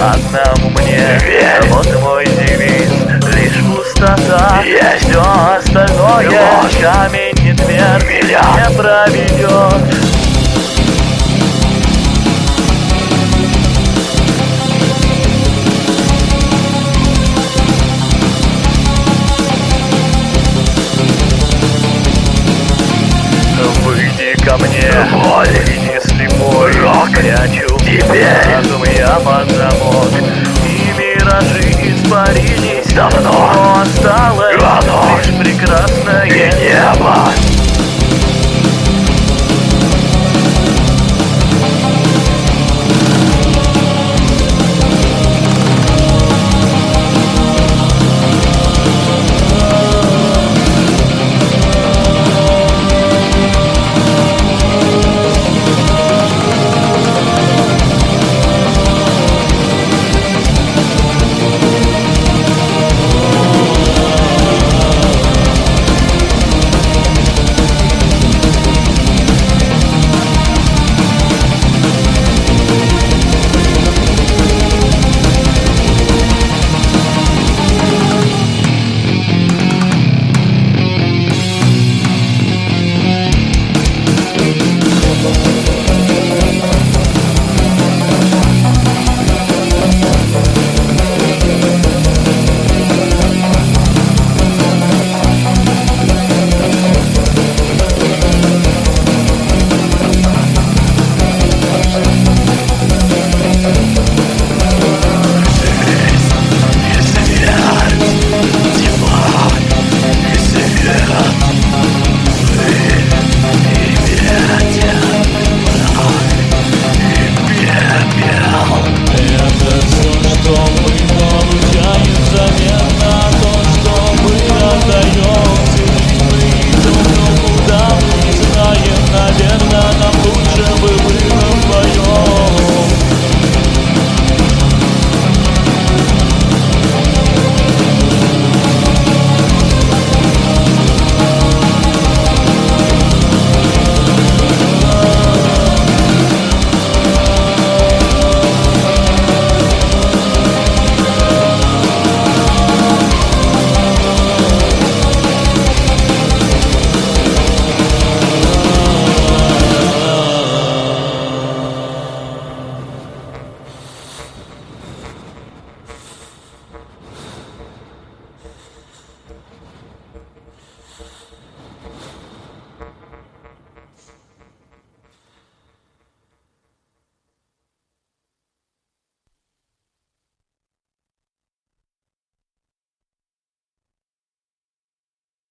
одному мне Верь. Вот мой девиз, лишь пустота Есть. Все остальное Ложь. камень не тверд Меня. Не проведет мне, Боль. не слепой Рок. Прячу Теперь. разум я под замок И миражи испарились Давно. Но осталось